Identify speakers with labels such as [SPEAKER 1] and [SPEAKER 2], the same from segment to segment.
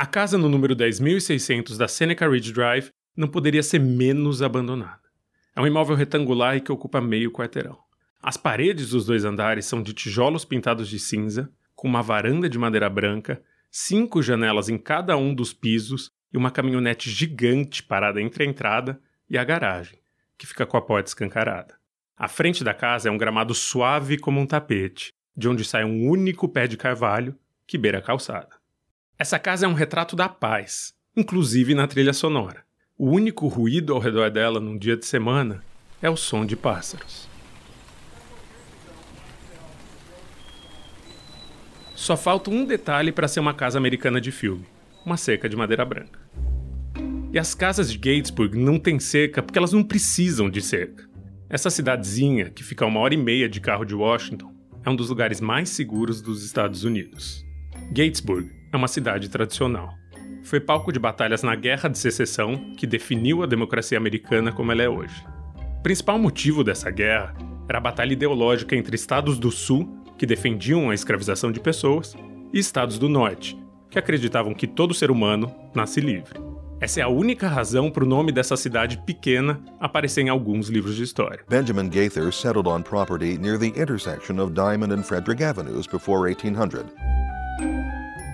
[SPEAKER 1] A casa no número 10.600 da Seneca Ridge Drive não poderia ser menos abandonada. É um imóvel retangular e que ocupa meio quarteirão. As paredes dos dois andares são de tijolos pintados de cinza, com uma varanda de madeira branca, cinco janelas em cada um dos pisos e uma caminhonete gigante parada entre a entrada e a garagem, que fica com a porta escancarada. A frente da casa é um gramado suave como um tapete, de onde sai um único pé de carvalho que beira a calçada. Essa casa é um retrato da paz, inclusive na trilha sonora. O único ruído ao redor dela num dia de semana é o som de pássaros. Só falta um detalhe para ser uma casa americana de filme: uma cerca de madeira branca. E as casas de Gatesburg não têm cerca porque elas não precisam de cerca. Essa cidadezinha, que fica a uma hora e meia de carro de Washington, é um dos lugares mais seguros dos Estados Unidos. Gatesburg é uma cidade tradicional foi palco de batalhas na Guerra de Secessão que definiu a democracia americana como ela é hoje. O principal motivo dessa guerra era a batalha ideológica entre estados do Sul, que defendiam a escravização de pessoas, e estados do Norte, que acreditavam que todo ser humano nasce livre. Essa é a única razão para o nome dessa cidade pequena aparecer em alguns livros de história.
[SPEAKER 2] Benjamin Gaither settled on property near the intersection of Diamond and Frederick Avenues before 1800.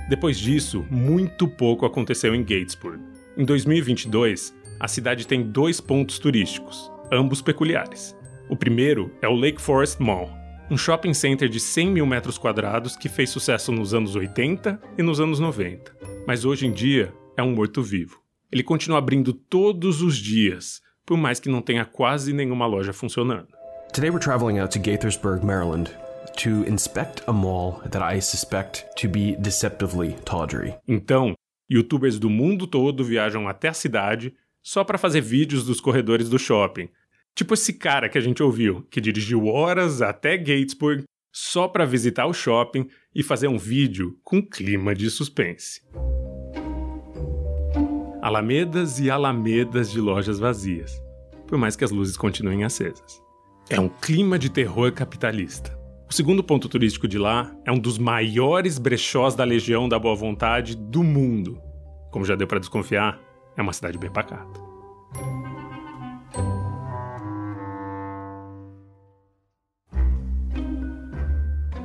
[SPEAKER 1] Depois disso, muito pouco aconteceu em Gatesburg. Em 2022, a cidade tem dois pontos turísticos, ambos peculiares. O primeiro é o Lake Forest Mall, um shopping center de 100 mil metros quadrados que fez sucesso nos anos 80 e nos anos 90, mas hoje em dia é um morto-vivo. Ele continua abrindo todos os dias, por mais que não tenha quase nenhuma loja funcionando.
[SPEAKER 3] Today we're traveling out to Gaithersburg, Maryland, to inspect a mall that I suspect to be deceptively tawdry.
[SPEAKER 1] Então, youtubers do mundo todo viajam até a cidade só para fazer vídeos dos corredores do shopping. Tipo esse cara que a gente ouviu, que dirigiu horas até Gatesburg só para visitar o shopping e fazer um vídeo com clima de suspense. Alamedas e alamedas de lojas vazias, por mais que as luzes continuem acesas. É um clima de terror capitalista. O segundo ponto turístico de lá é um dos maiores brechós da Legião da Boa Vontade do mundo. Como já deu para desconfiar, é uma cidade bem pacata.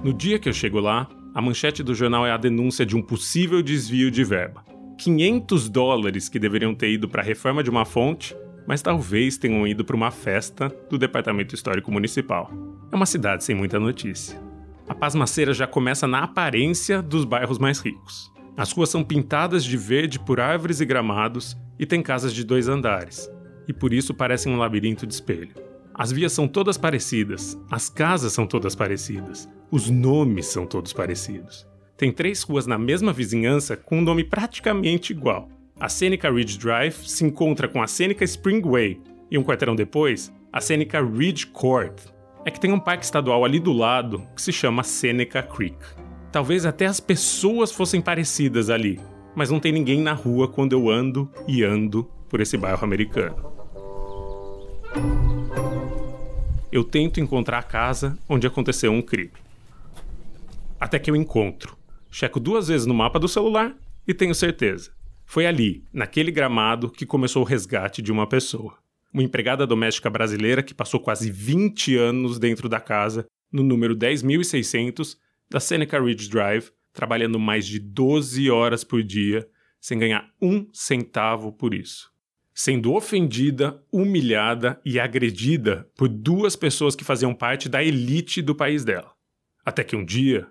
[SPEAKER 1] No dia que eu chego lá, a manchete do jornal é a denúncia de um possível desvio de verba. 500 dólares que deveriam ter ido para a reforma de uma fonte, mas talvez tenham ido para uma festa do Departamento Histórico Municipal. É uma cidade sem muita notícia. A pasmaceira já começa na aparência dos bairros mais ricos. As ruas são pintadas de verde por árvores e gramados e tem casas de dois andares, e por isso parecem um labirinto de espelho. As vias são todas parecidas, as casas são todas parecidas, os nomes são todos parecidos. Tem três ruas na mesma vizinhança com um nome praticamente igual. A Seneca Ridge Drive se encontra com a Seneca Springway e um quarteirão depois, a Seneca Ridge Court, é que tem um parque estadual ali do lado que se chama Seneca Creek. Talvez até as pessoas fossem parecidas ali, mas não tem ninguém na rua quando eu ando e ando por esse bairro americano. Eu tento encontrar a casa onde aconteceu um crime. Até que eu encontro. Checo duas vezes no mapa do celular e tenho certeza. Foi ali, naquele gramado, que começou o resgate de uma pessoa uma empregada doméstica brasileira que passou quase 20 anos dentro da casa, no número 10.600 da Seneca Ridge Drive, trabalhando mais de 12 horas por dia, sem ganhar um centavo por isso. Sendo ofendida, humilhada e agredida por duas pessoas que faziam parte da elite do país dela. Até que um dia,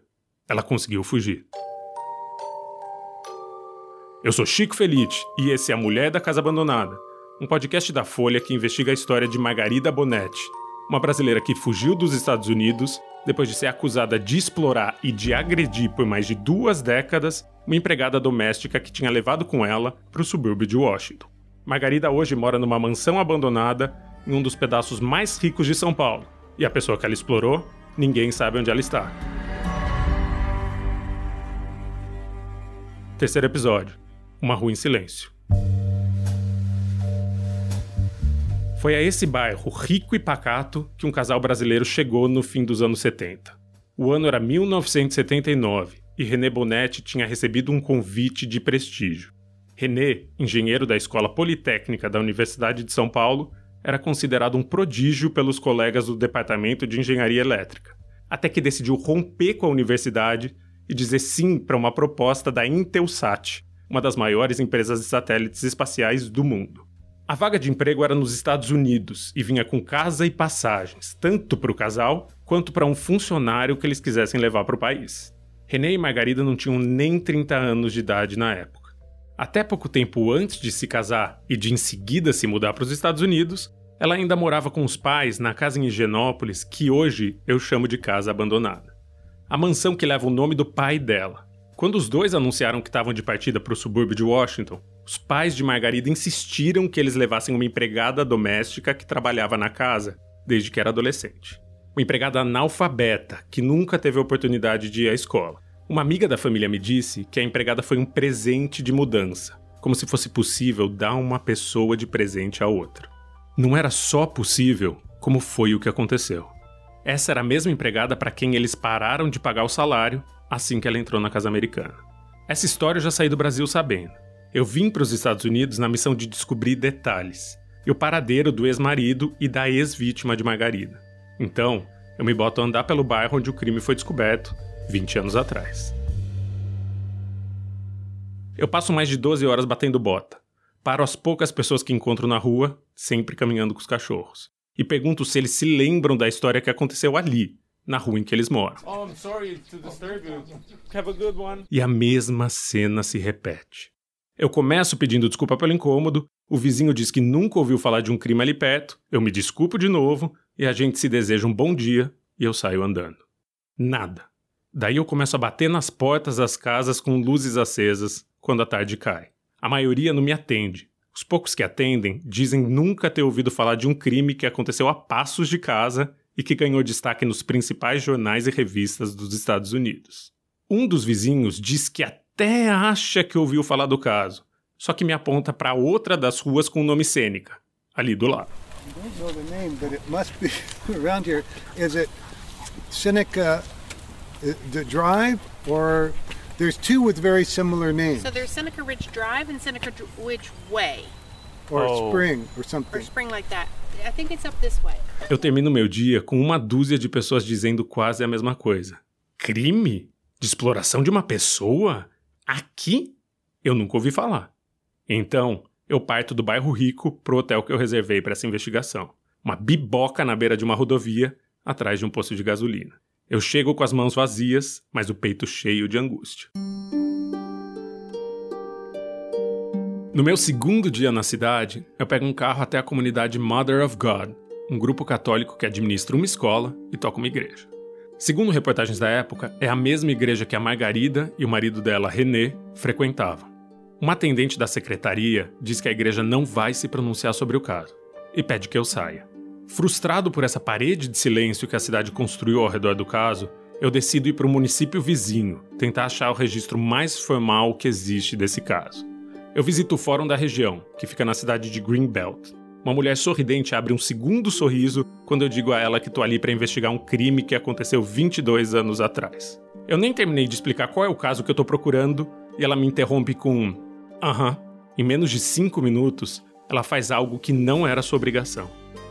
[SPEAKER 1] ela conseguiu fugir. Eu sou Chico Felite e esse é a Mulher da Casa Abandonada um podcast da Folha que investiga a história de Margarida Bonetti, uma brasileira que fugiu dos Estados Unidos depois de ser acusada de explorar e de agredir por mais de duas décadas uma empregada doméstica que tinha levado com ela para o subúrbio de Washington. Margarida hoje mora numa mansão abandonada em um dos pedaços mais ricos de São Paulo, e a pessoa que ela explorou, ninguém sabe onde ela está. Terceiro episódio: Uma rua em silêncio. Foi a esse bairro rico e pacato que um casal brasileiro chegou no fim dos anos 70. O ano era 1979 e René Bonetti tinha recebido um convite de prestígio. René, engenheiro da Escola Politécnica da Universidade de São Paulo, era considerado um prodígio pelos colegas do Departamento de Engenharia Elétrica, até que decidiu romper com a universidade e dizer sim para uma proposta da Intelsat, uma das maiores empresas de satélites espaciais do mundo. A vaga de emprego era nos Estados Unidos e vinha com casa e passagens, tanto para o casal quanto para um funcionário que eles quisessem levar para o país. René e Margarida não tinham nem 30 anos de idade na época. Até pouco tempo antes de se casar e de em seguida se mudar para os Estados Unidos, ela ainda morava com os pais na casa em Higienópolis, que hoje eu chamo de casa abandonada. A mansão que leva o nome do pai dela. Quando os dois anunciaram que estavam de partida para o subúrbio de Washington, os pais de Margarida insistiram que eles levassem uma empregada doméstica que trabalhava na casa desde que era adolescente. Uma empregada analfabeta que nunca teve a oportunidade de ir à escola. Uma amiga da família me disse que a empregada foi um presente de mudança, como se fosse possível dar uma pessoa de presente a outra. Não era só possível, como foi o que aconteceu. Essa era a mesma empregada para quem eles pararam de pagar o salário assim que ela entrou na casa americana. Essa história eu já saí do Brasil sabendo. Eu vim para os Estados Unidos na missão de descobrir detalhes e o paradeiro do ex-marido e da ex-vítima de Margarida. Então, eu me boto a andar pelo bairro onde o crime foi descoberto 20 anos atrás. Eu passo mais de 12 horas batendo bota. Paro as poucas pessoas que encontro na rua, sempre caminhando com os cachorros. E pergunto se eles se lembram da história que aconteceu ali, na rua em que eles moram. Oh, e a mesma cena se repete. Eu começo pedindo desculpa pelo incômodo, o vizinho diz que nunca ouviu falar de um crime ali perto, eu me desculpo de novo e a gente se deseja um bom dia e eu saio andando. Nada. Daí eu começo a bater nas portas das casas com luzes acesas quando a tarde cai. A maioria não me atende. Os poucos que atendem dizem nunca ter ouvido falar de um crime que aconteceu a passos de casa e que ganhou destaque nos principais jornais e revistas dos Estados Unidos. Um dos vizinhos diz que até acha que ouviu falar do caso, só que me aponta para outra das ruas com o nome Sêneca, ali do lado.
[SPEAKER 4] Seneca uh, the Drive or there's two with very similar names.
[SPEAKER 5] So there's Seneca Ridge Drive and Seneca Ridge Way.
[SPEAKER 4] Or oh. Spring or something.
[SPEAKER 5] Or Spring like that.
[SPEAKER 1] Eu termino meu dia com uma dúzia de pessoas dizendo quase a mesma coisa. Crime? De exploração de uma pessoa? Aqui? Eu nunca ouvi falar. Então, eu parto do bairro Rico pro hotel que eu reservei para essa investigação. Uma biboca na beira de uma rodovia, atrás de um posto de gasolina. Eu chego com as mãos vazias, mas o peito cheio de angústia. No meu segundo dia na cidade, eu pego um carro até a comunidade Mother of God, um grupo católico que administra uma escola e toca uma igreja. Segundo reportagens da época, é a mesma igreja que a Margarida e o marido dela, René, frequentavam. Uma atendente da secretaria diz que a igreja não vai se pronunciar sobre o caso e pede que eu saia. Frustrado por essa parede de silêncio que a cidade construiu ao redor do caso, eu decido ir para o município vizinho, tentar achar o registro mais formal que existe desse caso. Eu visito o fórum da região, que fica na cidade de Greenbelt, uma mulher sorridente abre um segundo sorriso quando eu digo a ela que tô ali para investigar um crime que aconteceu 22 anos atrás. Eu nem terminei de explicar qual é o caso que eu tô procurando e ela me interrompe com: Aham. Em menos de 5 minutos, ela faz algo que não era sua obrigação.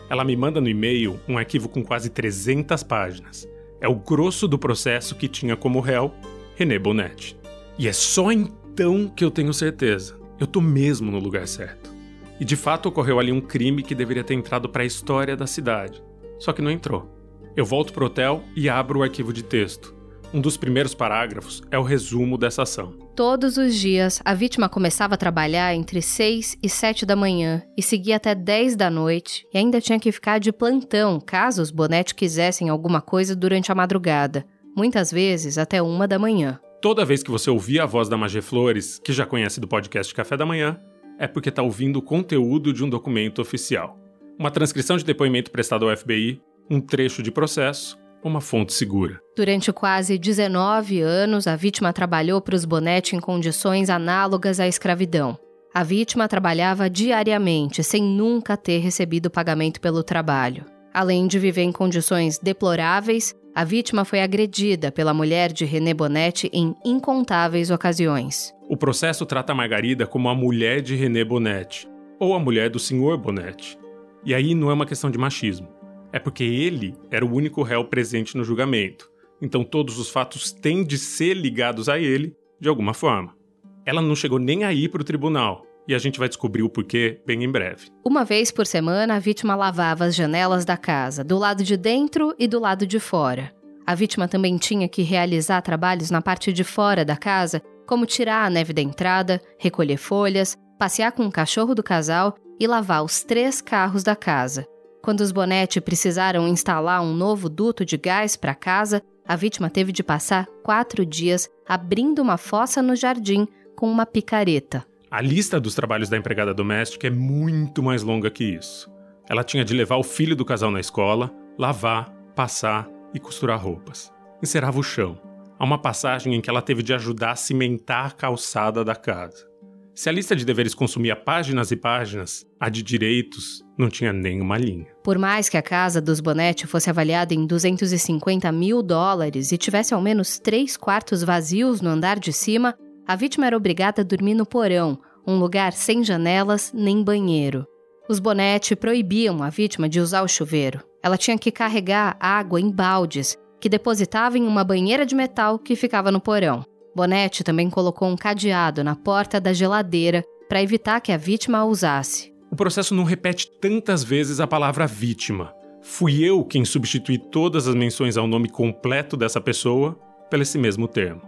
[SPEAKER 1] Ela me manda no e-mail um arquivo com quase 300 páginas. É o grosso do processo que tinha como réu René Bonetti. E é só então que eu tenho certeza. Eu tô mesmo no lugar certo. E de fato ocorreu ali um crime que deveria ter entrado para a história da cidade. Só que não entrou. Eu volto pro hotel e abro o arquivo de texto. Um dos primeiros parágrafos é o resumo dessa ação.
[SPEAKER 6] Todos os dias, a vítima começava a trabalhar entre 6 e 7 da manhã e seguia até 10 da noite, e ainda tinha que ficar de plantão caso os Bonetti quisessem alguma coisa durante a madrugada, muitas vezes até uma da manhã.
[SPEAKER 1] Toda vez que você ouvir a voz da Magé Flores, que já conhece do podcast Café da Manhã, é porque está ouvindo o conteúdo de um documento oficial. Uma transcrição de depoimento prestado ao FBI, um trecho de processo, uma fonte segura.
[SPEAKER 6] Durante quase 19 anos, a vítima trabalhou para os Bonetti em condições análogas à escravidão. A vítima trabalhava diariamente, sem nunca ter recebido pagamento pelo trabalho. Além de viver em condições deploráveis, A vítima foi agredida pela mulher de René Bonetti em incontáveis ocasiões.
[SPEAKER 1] O processo trata a Margarida como a mulher de René Bonetti, ou a mulher do Sr. Bonetti. E aí não é uma questão de machismo. É porque ele era o único réu presente no julgamento. Então todos os fatos têm de ser ligados a ele de alguma forma. Ela não chegou nem aí para o tribunal, e a gente vai descobrir o porquê bem em breve.
[SPEAKER 6] Uma vez por semana, a vítima lavava as janelas da casa, do lado de dentro e do lado de fora. A vítima também tinha que realizar trabalhos na parte de fora da casa, como tirar a neve da entrada, recolher folhas, passear com o cachorro do casal e lavar os três carros da casa. Quando os Bonetti precisaram instalar um novo duto de gás para casa, a vítima teve de passar quatro dias abrindo uma fossa no jardim com uma picareta.
[SPEAKER 1] A lista dos trabalhos da empregada doméstica é muito mais longa que isso. Ela tinha de levar o filho do casal na escola, lavar, passar e costurar roupas. Encerava o chão. Há uma passagem em que ela teve de ajudar a cimentar a calçada da casa. Se a lista de deveres consumia páginas e páginas, a de direitos não tinha nenhuma linha.
[SPEAKER 6] Por mais que a casa dos Bonetti fosse avaliada em 250 mil dólares e tivesse ao menos três quartos vazios no andar de cima, a vítima era obrigada a dormir no porão, um lugar sem janelas nem banheiro. Os Bonetti proibiam a vítima de usar o chuveiro. Ela tinha que carregar água em baldes, que depositava em uma banheira de metal que ficava no porão. Bonetti também colocou um cadeado na porta da geladeira para evitar que a vítima a usasse.
[SPEAKER 1] O processo não repete tantas vezes a palavra vítima. Fui eu quem substituí todas as menções ao nome completo dessa pessoa pelo esse mesmo termo.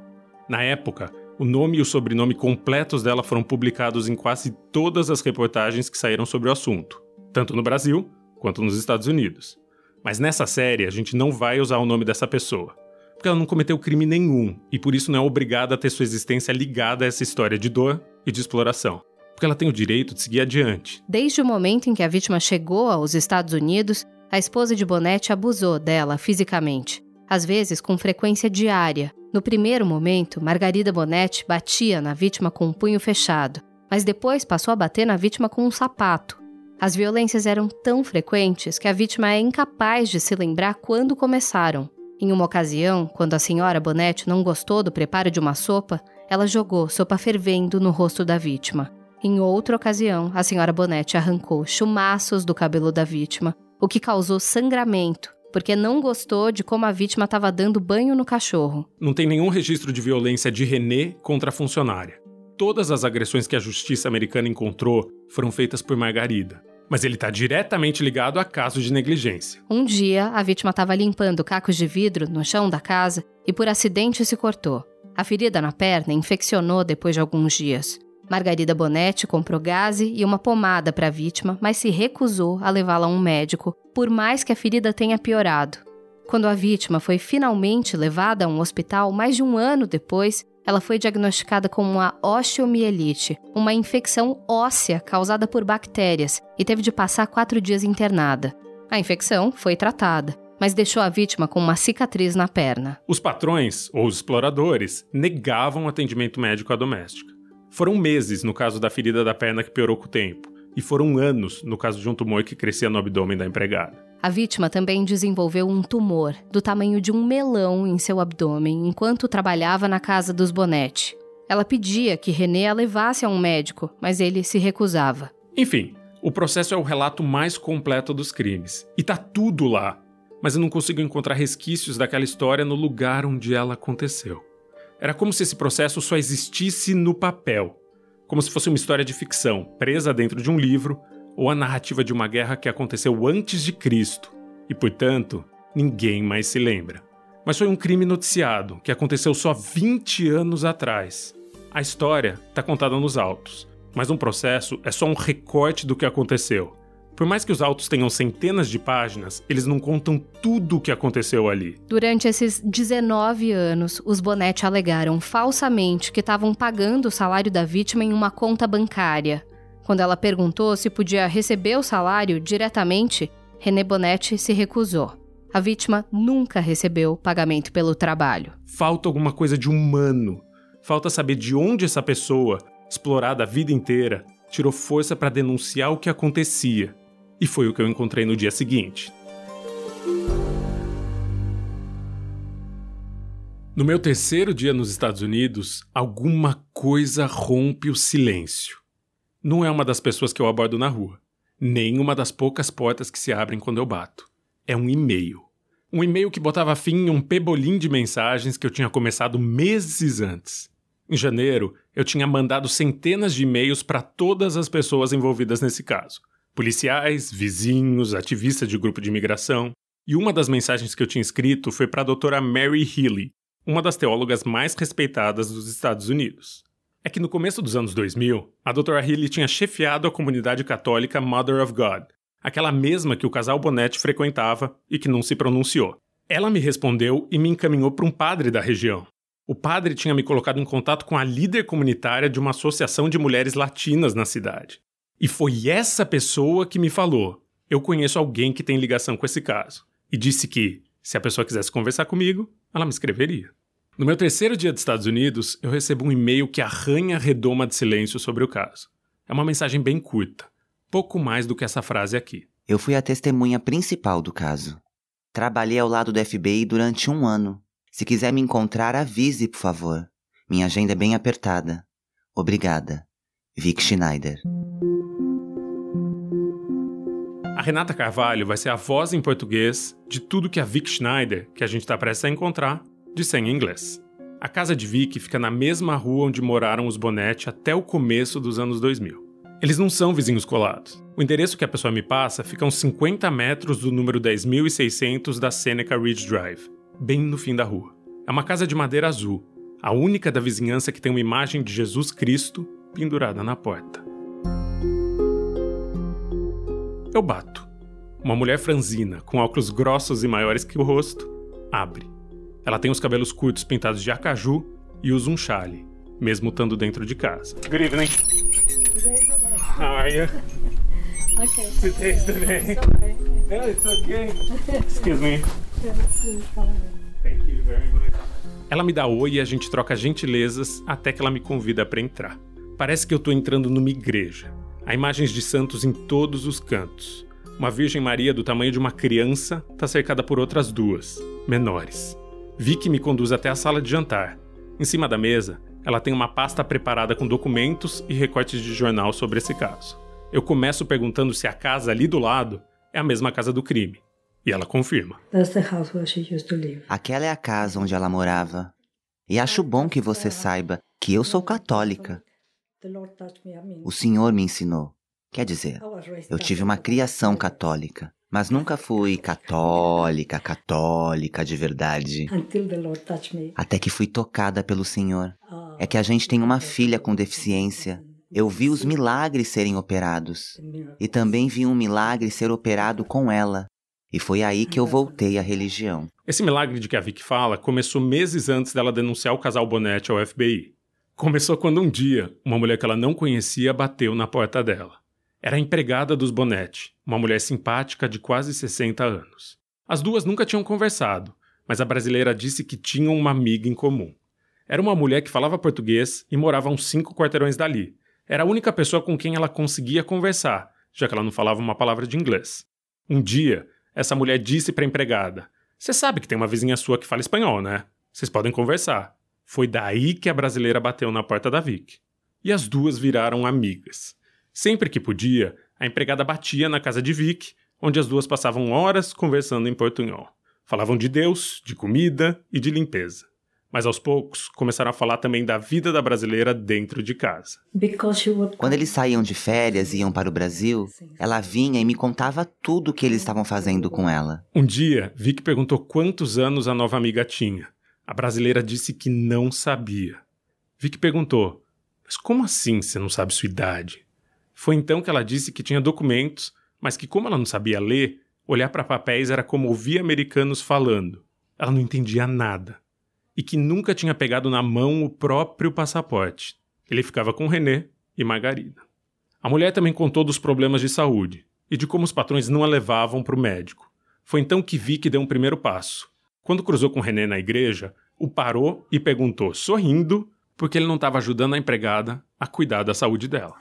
[SPEAKER 1] Na época, o nome e o sobrenome completos dela foram publicados em quase todas as reportagens que saíram sobre o assunto, tanto no Brasil quanto nos Estados Unidos. Mas nessa série a gente não vai usar o nome dessa pessoa, porque ela não cometeu crime nenhum e por isso não é obrigada a ter sua existência ligada a essa história de dor e de exploração. Porque ela tem o direito de seguir adiante.
[SPEAKER 6] Desde o momento em que a vítima chegou aos Estados Unidos, a esposa de Bonetti abusou dela fisicamente, às vezes com frequência diária, no primeiro momento, Margarida Bonetti batia na vítima com um punho fechado, mas depois passou a bater na vítima com um sapato. As violências eram tão frequentes que a vítima é incapaz de se lembrar quando começaram. Em uma ocasião, quando a senhora Bonetti não gostou do preparo de uma sopa, ela jogou sopa fervendo no rosto da vítima. Em outra ocasião, a senhora Bonetti arrancou chumaços do cabelo da vítima, o que causou sangramento porque não gostou de como a vítima estava dando banho no cachorro.
[SPEAKER 1] Não tem nenhum registro de violência de René contra a funcionária. Todas as agressões que a justiça americana encontrou foram feitas por Margarida. Mas ele está diretamente ligado a casos de negligência.
[SPEAKER 6] Um dia, a vítima estava limpando cacos de vidro no chão da casa e por acidente se cortou. A ferida na perna infeccionou depois de alguns dias. Margarida Bonetti comprou gaze e uma pomada para a vítima, mas se recusou a levá-la a um médico, por mais que a ferida tenha piorado. Quando a vítima foi finalmente levada a um hospital, mais de um ano depois, ela foi diagnosticada com uma osteomielite, uma infecção óssea causada por bactérias, e teve de passar quatro dias internada. A infecção foi tratada, mas deixou a vítima com uma cicatriz na perna.
[SPEAKER 1] Os patrões, ou os exploradores, negavam atendimento médico à doméstica. Foram meses no caso da ferida da perna que piorou com o tempo, e foram anos no caso de um tumor que crescia no abdômen da empregada.
[SPEAKER 6] A vítima também desenvolveu um tumor do tamanho de um melão em seu abdômen enquanto trabalhava na casa dos Bonetti. Ela pedia que René a levasse a um médico, mas ele se recusava.
[SPEAKER 1] Enfim, o processo é o relato mais completo dos crimes. E tá tudo lá. Mas eu não consigo encontrar resquícios daquela história no lugar onde ela aconteceu. Era como se esse processo só existisse no papel, como se fosse uma história de ficção, presa dentro de um livro, ou a narrativa de uma guerra que aconteceu antes de Cristo, e portanto, ninguém mais se lembra. Mas foi um crime noticiado, que aconteceu só 20 anos atrás. A história está contada nos autos, mas um processo é só um recorte do que aconteceu. Por mais que os autos tenham centenas de páginas, eles não contam tudo o que aconteceu ali.
[SPEAKER 6] Durante esses 19 anos, os Bonetti alegaram falsamente que estavam pagando o salário da vítima em uma conta bancária. Quando ela perguntou se podia receber o salário diretamente, René Bonetti se recusou. A vítima nunca recebeu pagamento pelo trabalho.
[SPEAKER 1] Falta alguma coisa de humano. Falta saber de onde essa pessoa, explorada a vida inteira, tirou força para denunciar o que acontecia – e foi o que eu encontrei no dia seguinte. No meu terceiro dia nos Estados Unidos, alguma coisa rompe o silêncio. Não é uma das pessoas que eu abordo na rua, nem uma das poucas portas que se abrem quando eu bato. É um e-mail. Um e-mail que botava fim em um pebolim de mensagens que eu tinha começado meses antes. Em janeiro, eu tinha mandado centenas de e-mails para todas as pessoas envolvidas nesse caso: policiais, vizinhos, ativistas de grupo de imigração. E uma das mensagens que eu tinha escrito foi para a doutora Mary Healy, uma das teólogas mais respeitadas dos Estados Unidos. É que no começo dos anos 2000, a doutora Healy tinha chefiado a comunidade católica Mother of God, aquela mesma que o casal Bonetti frequentava e que não se pronunciou. Ela me respondeu e me encaminhou para um padre da região. O padre tinha me colocado em contato com a líder comunitária de uma associação de mulheres latinas na cidade. E foi essa pessoa que me falou: eu conheço alguém que tem ligação com esse caso. E disse que, se a pessoa quisesse conversar comigo, ela me escreveria. No meu terceiro dia dos Estados Unidos, eu recebo um e-mail que arranha a redoma de silêncio sobre o caso. É uma mensagem bem curta, pouco mais do que essa frase aqui.
[SPEAKER 7] Eu fui a testemunha principal do caso. Trabalhei ao lado do FBI durante um ano. Se quiser me encontrar, avise, por favor. Minha agenda é bem apertada. Obrigada. Vic Schneider.
[SPEAKER 1] A Renata Carvalho vai ser a voz em português de tudo que a Vic Schneider, que a gente está prestes a encontrar, disse em inglês. A casa de Vic fica na mesma rua onde moraram os Bonetti até o começo dos anos 2000. Eles não são vizinhos colados. O endereço que a pessoa me passa fica a uns 50 metros do número 10.600 da Seneca Ridge Drive, bem no fim da rua. É uma casa de madeira azul, a única da vizinhança que tem uma imagem de Jesus Cristo pendurada na porta. Eu bato. Uma mulher franzina, com óculos grossos e maiores que o rosto, abre. Ela tem os cabelos curtos pintados de acaju e usa um chale, mesmo estando dentro de casa. Good evening. How are you?
[SPEAKER 8] Okay.
[SPEAKER 1] Today's the day. No, it's okay. Excuse me. Thank you very much. Ela me dá oi e a gente troca gentilezas até que ela me convida para entrar. Parece que eu tô entrando numa igreja. Há imagens de santos em todos os cantos. Uma Virgem Maria do tamanho de uma criança está cercada por outras duas, menores. Vicky me conduz até a sala de jantar. Em cima da mesa, ela tem uma pasta preparada com documentos e recortes de jornal sobre esse caso. Eu começo perguntando se a casa ali do lado é a mesma casa do crime. E ela confirma.
[SPEAKER 8] That's the house where she used to live.
[SPEAKER 7] Aquela é a casa onde ela morava. E acho bom que você saiba que eu sou católica. O Senhor me ensinou. Quer dizer, eu tive uma criação católica, mas nunca fui católica, católica de verdade. Até que fui tocada pelo Senhor.
[SPEAKER 8] Uh,
[SPEAKER 7] É que a gente tem uma filha com deficiência. Eu vi os milagres serem operados. E também vi um milagre ser operado com ela. E foi aí que eu voltei à religião.
[SPEAKER 1] Esse milagre de que a Vicky fala começou meses antes dela denunciar o casal Bonetti ao FBI. Começou quando um dia, uma mulher que ela não conhecia bateu na porta dela. Era a empregada dos Bonetti, uma mulher simpática de quase 60 anos. As duas nunca tinham conversado, mas a brasileira disse que tinham uma amiga em comum. Era uma mulher que falava português e morava a uns cinco quarteirões dali. Era a única pessoa com quem ela conseguia conversar, já que ela não falava uma palavra de inglês. Um dia, essa mulher disse para a empregada: Você sabe que tem uma vizinha sua que fala espanhol, né? Vocês podem conversar. Foi daí que a brasileira bateu na porta da Vic. E as duas viraram amigas. Sempre que podia, a empregada batia na casa de Vic, onde as duas passavam horas conversando em portunhol. Falavam de Deus, de comida e de limpeza. Mas aos poucos começaram a falar também da vida da brasileira dentro de casa.
[SPEAKER 8] Would
[SPEAKER 7] Quando eles saíam de férias e iam para o Brasil, ela vinha e me contava tudo o que eles estavam fazendo com ela.
[SPEAKER 1] Um dia, Vic perguntou quantos anos a nova amiga tinha. A brasileira disse que não sabia. Vic perguntou: Mas como assim você não sabe sua idade? Foi então que ela disse que tinha documentos, mas que, como ela não sabia ler, olhar para papéis era como ouvir americanos falando. Ela não entendia nada. E que nunca tinha pegado na mão o próprio passaporte. Ele ficava com René e Margarida. A mulher também contou dos problemas de saúde e de como os patrões não a levavam para o médico. Foi então que Vic deu um primeiro passo. Quando cruzou com René na igreja, o parou e perguntou, sorrindo, porque ele não estava ajudando a empregada a cuidar da saúde dela.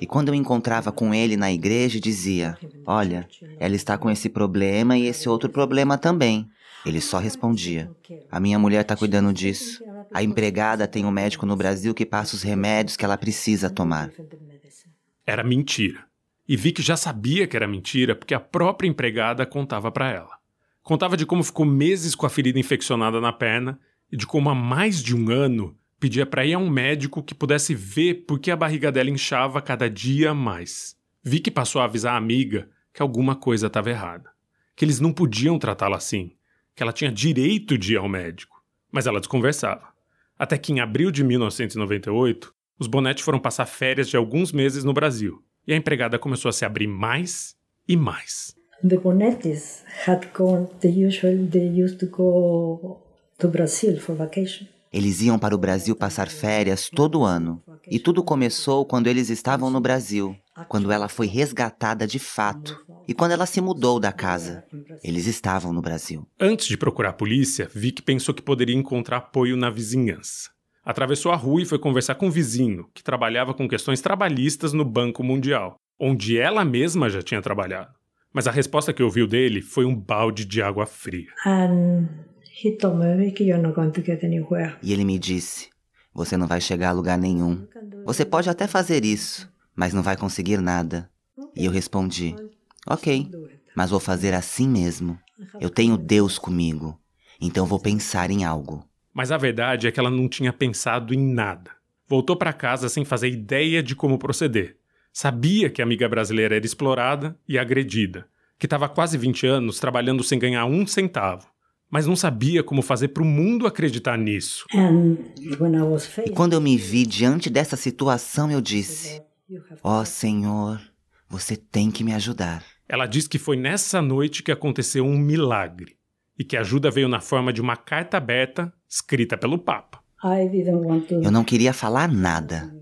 [SPEAKER 7] E quando eu encontrava com ele na igreja, dizia: Olha, ela está com esse problema e esse outro problema também. Ele só respondia: A minha mulher tá cuidando disso. A empregada tem um médico no Brasil que passa os remédios que ela precisa tomar.
[SPEAKER 1] Era mentira. E Vic já sabia que era mentira porque a própria empregada contava para ela. Contava de como ficou meses com a ferida infeccionada na perna e de como há mais de um ano pedia para ir a um médico que pudesse ver por que a barriga dela inchava cada dia mais. Vic passou a avisar a amiga que alguma coisa estava errada, que eles não podiam tratá-la assim, que ela tinha direito de ir ao médico. Mas ela desconversava. Até que em abril de 1998, os Bonetti foram passar férias de alguns meses no Brasil e a empregada começou a se abrir mais e mais.
[SPEAKER 8] The Bonettis had gone, they usually they used to go to Brazil for vacation.
[SPEAKER 7] Eles iam para o Brasil passar férias todo ano. E tudo começou quando eles estavam no Brasil, quando ela foi resgatada de fato e quando ela se mudou da casa. Eles estavam no Brasil.
[SPEAKER 1] Antes de procurar a polícia, Vic pensou que poderia encontrar apoio na vizinhança. Atravessou a rua e foi conversar com um vizinho, que trabalhava com questões trabalhistas no Banco Mundial, onde ela mesma já tinha trabalhado. Mas a resposta que ouviu dele foi um balde de água fria.
[SPEAKER 8] And he told me, Vicky, you're not going to get anywhere.
[SPEAKER 7] E ele me disse: Você não vai chegar a lugar nenhum. Você pode até fazer isso, mas não vai conseguir nada. E eu respondi: Ok, mas vou fazer assim mesmo. Eu tenho Deus comigo, então vou pensar em algo.
[SPEAKER 1] Mas a verdade é que ela não tinha pensado em nada. Voltou para casa sem fazer ideia de como proceder. Sabia que a amiga brasileira era explorada e agredida, que estava há quase 20 anos trabalhando sem ganhar um centavo, mas não sabia como fazer para o mundo acreditar nisso.
[SPEAKER 7] E quando eu me vi diante dessa situação, eu disse: Ó oh, Senhor, você tem que me ajudar.
[SPEAKER 1] Ela diz que foi nessa noite que aconteceu um milagre e que a ajuda veio na forma de uma carta aberta escrita pelo Papa.
[SPEAKER 7] Eu não queria falar nada.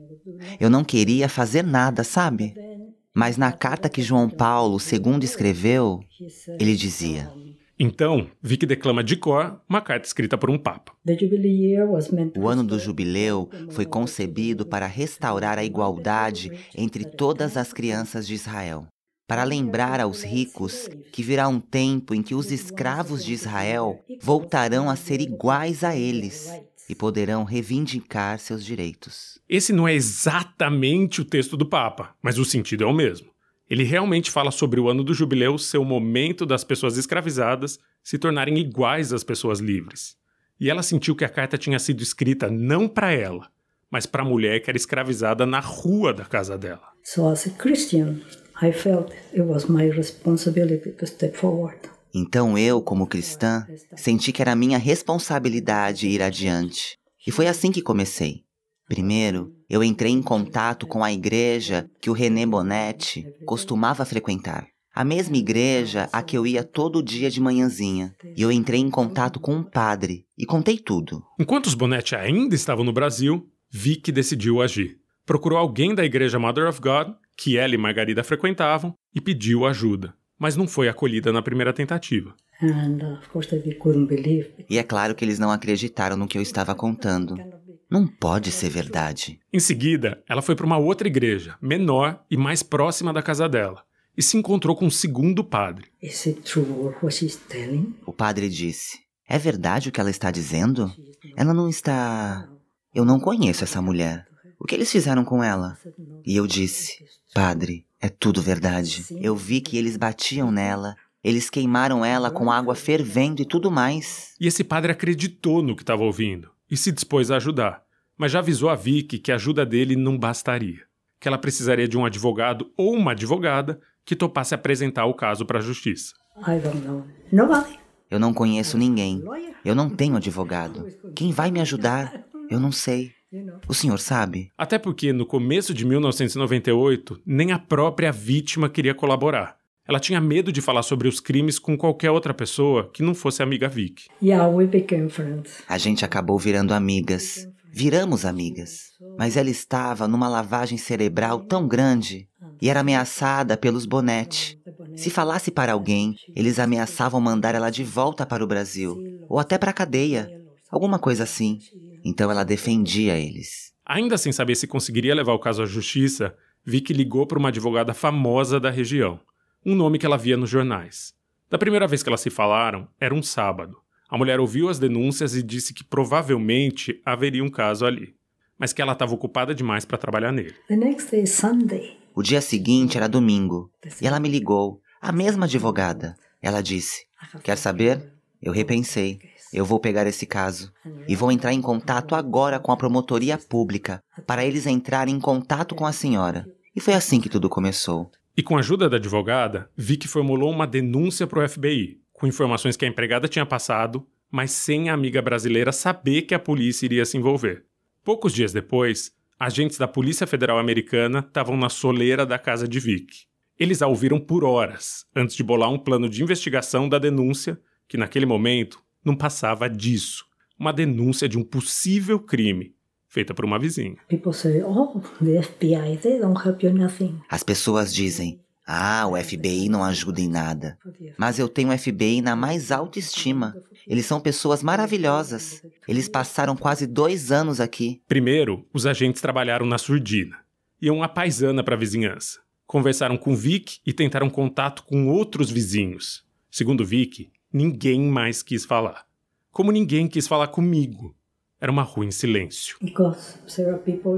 [SPEAKER 7] Eu não queria fazer nada, sabe? Mas na carta que João Paulo II escreveu, ele dizia:
[SPEAKER 1] Então, Vic declama de cor uma carta escrita por um Papa.
[SPEAKER 7] O ano do jubileu foi concebido para restaurar a igualdade entre todas as crianças de Israel, para lembrar aos ricos que virá um tempo em que os escravos de Israel voltarão a ser iguais a eles e poderão reivindicar seus direitos.
[SPEAKER 1] Esse não é exatamente o texto do Papa, mas o sentido é o mesmo. Ele realmente fala sobre o ano do jubileu ser o momento das pessoas escravizadas se tornarem iguais às pessoas livres. E ela sentiu que a carta tinha sido escrita não para ela, mas para a mulher que era escravizada na rua da casa dela.
[SPEAKER 8] So as a Christian, I felt it was my responsibility to step forward.
[SPEAKER 7] Então eu, como cristã, senti que era minha responsabilidade ir adiante. E foi assim que comecei. Primeiro, eu entrei em contato com a igreja que o René Bonetti costumava frequentar. A mesma igreja a que eu ia todo dia de manhãzinha. E eu entrei em contato com um padre e contei tudo.
[SPEAKER 1] Enquanto os Bonetti ainda estavam no Brasil, Vic decidiu agir. Procurou alguém da igreja Mother of God, que ela e Margarida frequentavam, e pediu ajuda. Mas não foi acolhida na primeira tentativa.
[SPEAKER 7] E é claro que eles não acreditaram no que eu estava contando. Não pode ser verdade.
[SPEAKER 1] Em seguida, ela foi para uma outra igreja, menor e mais próxima da casa dela, e se encontrou com um segundo padre.
[SPEAKER 7] O padre disse: É verdade o que ela está dizendo? Ela não está. Eu não conheço essa mulher. O que eles fizeram com ela? E eu disse: Padre, é tudo verdade. Eu vi que eles batiam nela. Eles queimaram ela com água fervendo e tudo mais.
[SPEAKER 1] E esse padre acreditou no que estava ouvindo e se dispôs a ajudar, mas já avisou a Vicky que a ajuda dele não bastaria, que ela precisaria de um advogado ou uma advogada que topasse apresentar o caso para a justiça.
[SPEAKER 8] I don't know. Nobody.
[SPEAKER 7] Eu não conheço ninguém. Eu não tenho advogado. Quem vai me ajudar? Eu não sei. O senhor sabe?
[SPEAKER 1] Até porque no começo de 1998, nem a própria vítima queria colaborar. Ela tinha medo de falar sobre os crimes com qualquer outra pessoa que não fosse amiga Vic.
[SPEAKER 8] Yeah, we became friends.
[SPEAKER 7] A gente acabou virando amigas. Viramos amigas. Mas ela estava numa lavagem cerebral tão grande e era ameaçada pelos Bonetti. Se falasse para alguém, eles ameaçavam mandar ela de volta para o Brasil ou até para a cadeia, alguma coisa assim. Então ela defendia eles.
[SPEAKER 1] Ainda sem saber se conseguiria levar o caso à justiça, Vic ligou para uma advogada famosa da região, um nome que ela via nos jornais. Da primeira vez que elas se falaram, era um sábado, A mulher ouviu as denúncias e disse que provavelmente haveria um caso ali, mas que ela estava ocupada demais para trabalhar nele.
[SPEAKER 8] The next day is Sunday.
[SPEAKER 7] O dia seguinte era domingo e ela me ligou, a mesma advogada. Ela disse: Quer saber? Eu repensei. Eu vou pegar esse caso e vou entrar em contato agora com a promotoria pública para eles entrarem em contato com a senhora. E foi assim que tudo começou.
[SPEAKER 1] E com a ajuda da advogada, Vicky formulou uma denúncia para o FBI, com informações que a empregada tinha passado, mas sem a amiga brasileira saber que a polícia iria se envolver. Poucos dias depois, agentes da Polícia Federal Americana estavam na soleira da casa de Vicky. Eles a ouviram por horas, antes de bolar um plano de investigação da denúncia, que naquele momento não passava disso. Uma denúncia de um possível crime, feita por uma vizinha.
[SPEAKER 8] People say, oh, the FBI, they don't help you nothing.
[SPEAKER 7] As pessoas dizem: Ah, o FBI não ajuda em nada. Mas eu tenho o FBI na mais alta estima. Eles são pessoas maravilhosas. Eles passaram quase dois anos aqui.
[SPEAKER 1] Primeiro, os agentes trabalharam na surdina. Iam a paisana para a vizinhança. Conversaram com Vic e tentaram contato com outros vizinhos. Segundo Vic, ninguém mais quis falar. Como ninguém quis falar comigo. Era uma rua em silêncio.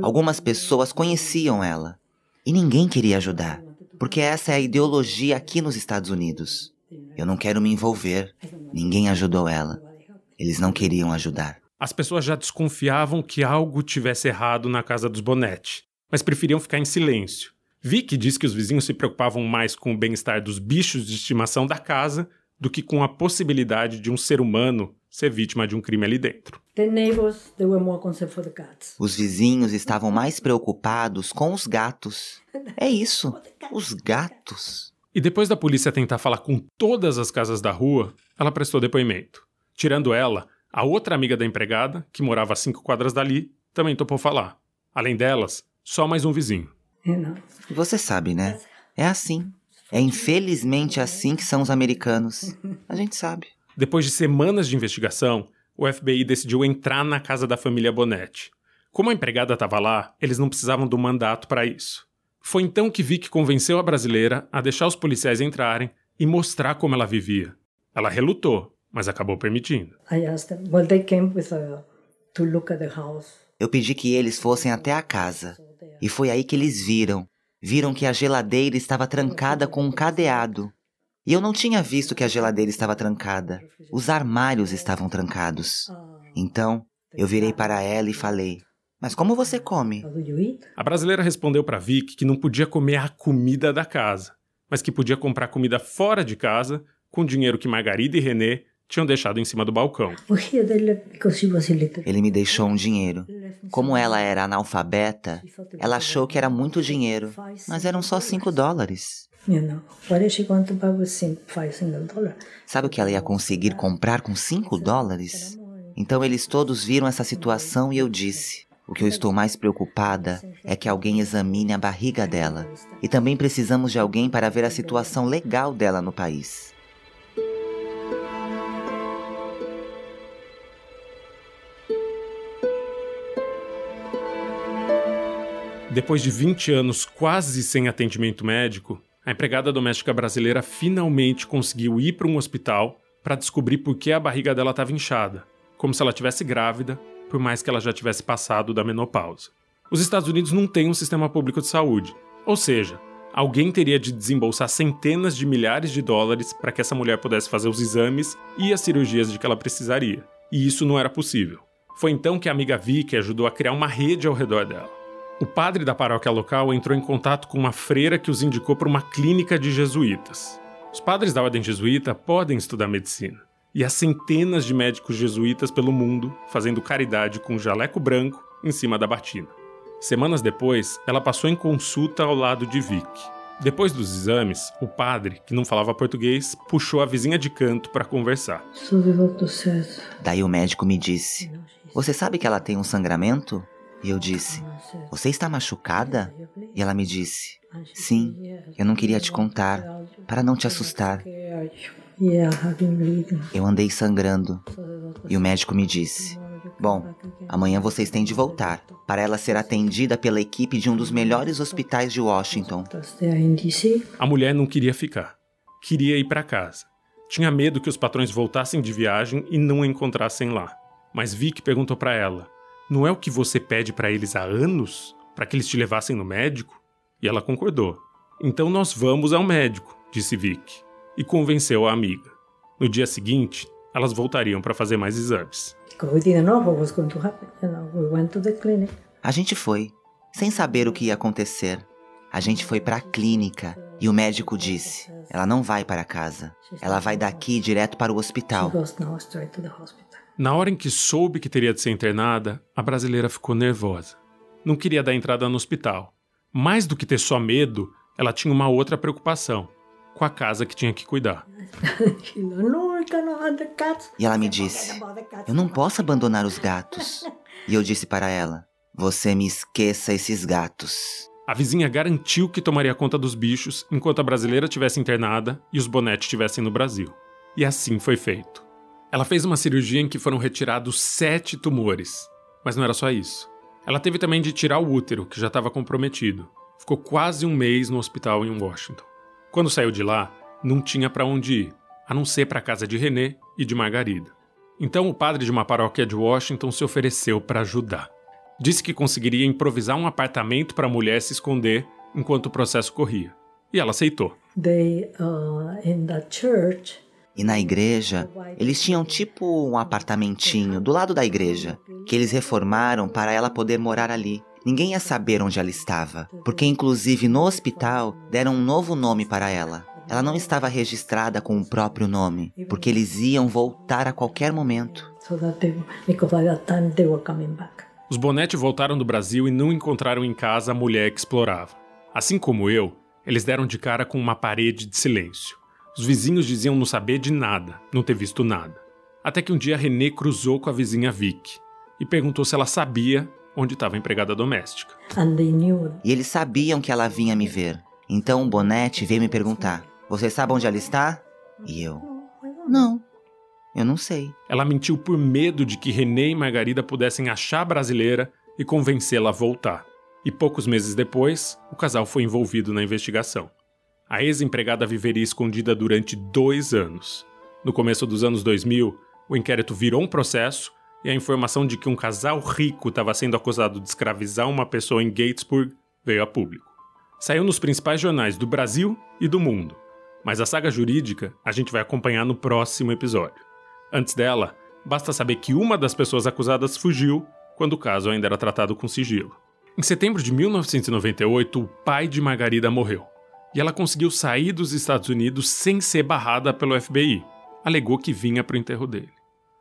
[SPEAKER 7] Algumas pessoas conheciam ela. E ninguém queria ajudar. Porque essa é a ideologia aqui nos Estados Unidos. Eu não quero me envolver. Ninguém ajudou ela. Eles não queriam ajudar.
[SPEAKER 1] As pessoas já desconfiavam que algo tivesse errado na casa dos Bonetti, mas preferiam ficar em silêncio. Vicky diz que os vizinhos se preocupavam mais com o bem-estar dos bichos de estimação da casa do que com a possibilidade de um ser humano ser vítima de um crime ali dentro.
[SPEAKER 7] Os vizinhos estavam mais preocupados com os gatos. É isso, os gatos.
[SPEAKER 1] E depois da polícia tentar falar com todas as casas da rua, ela prestou depoimento. Tirando ela, a outra amiga da empregada, que morava a cinco quadras dali, também topou falar. Além delas, só mais um vizinho.
[SPEAKER 7] Você sabe, né? É assim. É infelizmente assim que são os americanos. A gente sabe.
[SPEAKER 1] Depois de semanas de investigação, o FBI decidiu entrar na casa da família Bonetti. Como a empregada estava lá, eles não precisavam do mandato para isso. Foi então que Vic convenceu a brasileira a deixar os policiais entrarem e mostrar como ela vivia. Ela relutou, mas acabou permitindo.
[SPEAKER 7] Eu pedi que eles fossem até a casa. E foi aí que eles viram. Viram que a geladeira estava trancada com um cadeado. E eu não tinha visto que a geladeira estava trancada. Os armários estavam trancados. Então, eu virei para ela e falei: Mas como você come?
[SPEAKER 1] A brasileira respondeu para Vic que não podia comer a comida da casa, mas que podia comprar comida fora de casa com dinheiro que Margarida e René tinham deixado em cima do balcão.
[SPEAKER 8] Was illiterate.
[SPEAKER 7] Ele me deixou um dinheiro. Como ela era analfabeta, ela achou que era muito dinheiro, mas eram só cinco dólares. Sabe o que ela ia conseguir comprar com cinco dólares? Então eles todos viram essa situação e eu disse: O que eu estou mais preocupada é que alguém examine a barriga dela. E também precisamos de alguém para ver a situação legal dela no país.
[SPEAKER 1] Depois de 20 anos quase sem atendimento médico, a empregada doméstica brasileira finalmente conseguiu ir para um hospital para descobrir por que a barriga dela estava inchada, como se ela tivesse grávida, por mais que ela já tivesse passado da menopausa. Os Estados Unidos não têm um sistema público de saúde, ou seja, alguém teria de desembolsar centenas de milhares de dólares para que essa mulher pudesse fazer os exames e as cirurgias de que ela precisaria. E isso não era possível. Foi então que a amiga Vicky ajudou a criar uma rede ao redor dela. O padre da paróquia local entrou em contato com uma freira que os indicou para uma clínica de jesuítas. Os padres da ordem jesuíta podem estudar medicina. E há centenas de médicos jesuítas pelo mundo fazendo caridade com um jaleco branco em cima da batina. Semanas depois, ela passou em consulta ao lado de Vic. Depois dos exames, o padre, que não falava português, puxou a vizinha de canto para conversar.
[SPEAKER 7] Daí o médico me disse: Você sabe que ela tem um sangramento? E eu disse: Você está machucada? E ela me disse: Sim, eu não queria te contar, para não te assustar. Eu andei sangrando. E o médico me disse: Bom, amanhã vocês têm de voltar, para ela ser atendida pela equipe de um dos melhores hospitais de Washington.
[SPEAKER 1] A mulher não queria ficar. Queria ir para casa. Tinha medo que os patrões voltassem de viagem e não a encontrassem lá. Mas Vic perguntou para ela: Não é o que você pede para eles há anos? Para que eles te levassem no médico? E ela concordou. Então nós vamos ao médico, disse Vic, e convenceu a amiga. No dia seguinte, elas voltariam para fazer mais exames.
[SPEAKER 7] A gente foi, sem saber o que ia acontecer. A gente foi para a clínica e o médico disse: ela não vai para casa. Ela vai daqui direto para o hospital.
[SPEAKER 1] Na hora em que soube que teria de ser internada, a brasileira ficou nervosa. Não queria dar entrada no hospital. Mais do que ter só medo, ela tinha uma outra preocupação com a casa que tinha que cuidar.
[SPEAKER 7] E ela me disse: Eu não posso abandonar os gatos. E eu disse para ela: Você me esqueça esses gatos.
[SPEAKER 1] A vizinha garantiu que tomaria conta dos bichos enquanto a brasileira estivesse internada e os bonetes estivessem no Brasil. E assim foi feito. Ela fez uma cirurgia em que foram retirados sete tumores. Mas não era só isso. Ela teve também de tirar o útero, que já estava comprometido. Ficou quase um mês no hospital em Washington. Quando saiu de lá, não tinha para onde ir, a não ser para a casa de René e de Margarida. Então o padre de uma paróquia de Washington se ofereceu para ajudar. Disse que conseguiria improvisar um apartamento para a mulher se esconder enquanto o processo corria. E ela aceitou.
[SPEAKER 8] They, uh, in the church,
[SPEAKER 7] e na igreja, eles tinham tipo um apartamentinho do lado da igreja, que eles reformaram para ela poder morar ali. Ninguém ia saber onde ela estava, porque inclusive no hospital deram um novo nome para ela. Ela não estava registrada com o próprio nome, porque eles iam voltar a qualquer momento.
[SPEAKER 1] Os Bonetti voltaram do Brasil e não encontraram em casa a mulher que explorava. Assim como eu, eles deram de cara com uma parede de silêncio. Os vizinhos diziam não saber de nada, não ter visto nada. Até que um dia René cruzou com a vizinha Vic e perguntou se ela sabia onde estava a empregada doméstica.
[SPEAKER 7] E eles sabiam que ela vinha me ver. Então o Bonete veio me perguntar: Você sabe onde ela está? E eu: Não, eu não sei.
[SPEAKER 1] Ela mentiu por medo de que René e Margarida pudessem achar a brasileira e convencê-la a voltar. E poucos meses depois, o casal foi envolvido na investigação. A ex-empregada viveria escondida durante dois anos. No começo dos anos 2000, o inquérito virou um processo e a informação de que um casal rico estava sendo acusado de escravizar uma pessoa em Gatesburg veio a público. Saiu nos principais jornais do Brasil e do mundo, mas a saga jurídica a gente vai acompanhar no próximo episódio. Antes dela, basta saber que uma das pessoas acusadas fugiu quando o caso ainda era tratado com sigilo. Em setembro de 1998, o pai de Margarida morreu e ela conseguiu sair dos Estados Unidos sem ser barrada pelo FBI. Alegou que vinha para o enterro dele.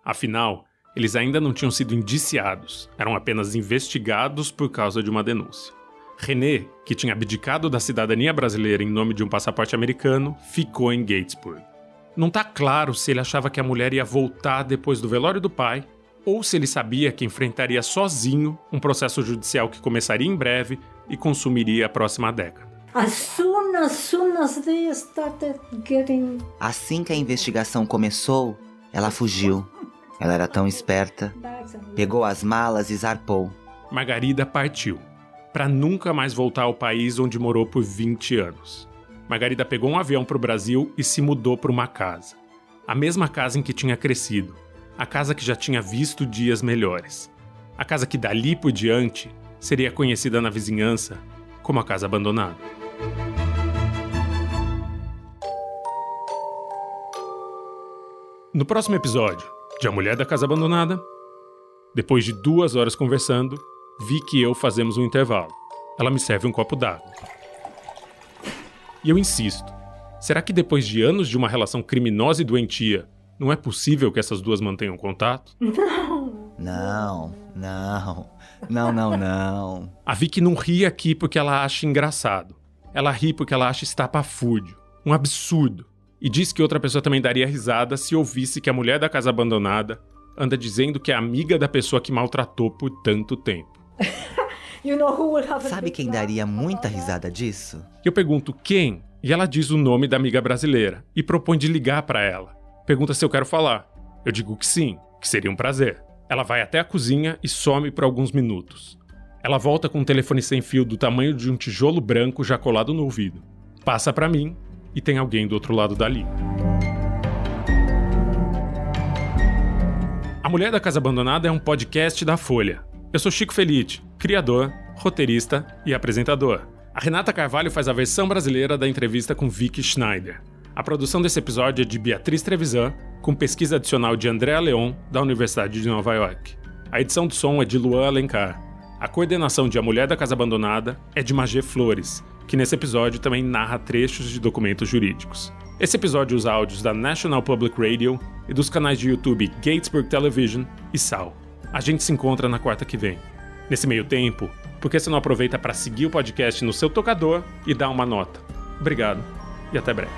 [SPEAKER 1] Afinal, eles ainda não tinham sido indiciados, eram apenas investigados por causa de uma denúncia. René, que tinha abdicado da cidadania brasileira em nome de um passaporte americano, ficou em Gatesburg. Não está claro se ele achava que a mulher ia voltar depois do velório do pai ou se ele sabia que enfrentaria sozinho um processo judicial que começaria em breve e consumiria a próxima década.
[SPEAKER 8] As soon as soon as they started getting
[SPEAKER 7] Assim que a investigação começou, ela fugiu. Ela era tão esperta. Pegou as malas e zarpou.
[SPEAKER 1] Margarida partiu, para nunca mais voltar ao país onde morou por 20 anos. Margarida pegou um avião para o Brasil e se mudou para uma casa. A mesma casa em que tinha crescido. A casa que já tinha visto dias melhores. A casa que dali por diante seria conhecida na vizinhança como a casa abandonada. No próximo episódio de A Mulher da Casa Abandonada, depois de duas horas conversando, vi que eu fazemos um intervalo. Ela me serve um copo d'água. E eu insisto: será que depois de anos de uma relação criminosa e doentia, não é possível que essas duas mantenham contato?
[SPEAKER 7] Não, não, não, não, não.
[SPEAKER 1] A Vicky não ri aqui porque ela acha engraçado. Ela ri porque ela acha estapafúrdio, um absurdo. E diz que outra pessoa também daria risada se ouvisse que a mulher da casa abandonada anda dizendo que é amiga da pessoa que maltratou por tanto tempo.
[SPEAKER 7] Sabe quem daria muita risada disso?
[SPEAKER 1] Eu pergunto quem, e ela diz o nome da amiga brasileira e propõe de ligar para ela. Pergunta se eu quero falar. Eu digo que sim, que seria um prazer. Ela vai até a cozinha e some por alguns minutos. Ela volta com um telefone sem fio do tamanho de um tijolo branco já colado no ouvido. Passa para mim e tem alguém do outro lado dali. A Mulher da Casa Abandonada é um podcast da Folha. Eu sou Chico Felite, criador, roteirista e apresentador. A Renata Carvalho faz a versão brasileira da entrevista com Vicky Schneider. A produção desse episódio é de Beatriz Trevisan, com pesquisa adicional de Andréa Leon, da Universidade de Nova York. A edição do som é de Luan Alencar. A coordenação de A Mulher da Casa Abandonada é de Magê Flores que nesse episódio também narra trechos de documentos jurídicos. Esse episódio usa áudios da National Public Radio e dos canais de YouTube Gatesburg Television e Sal. A gente se encontra na quarta que vem. Nesse meio tempo, por que você não aproveita para seguir o podcast no seu tocador e dar uma nota? Obrigado e até breve.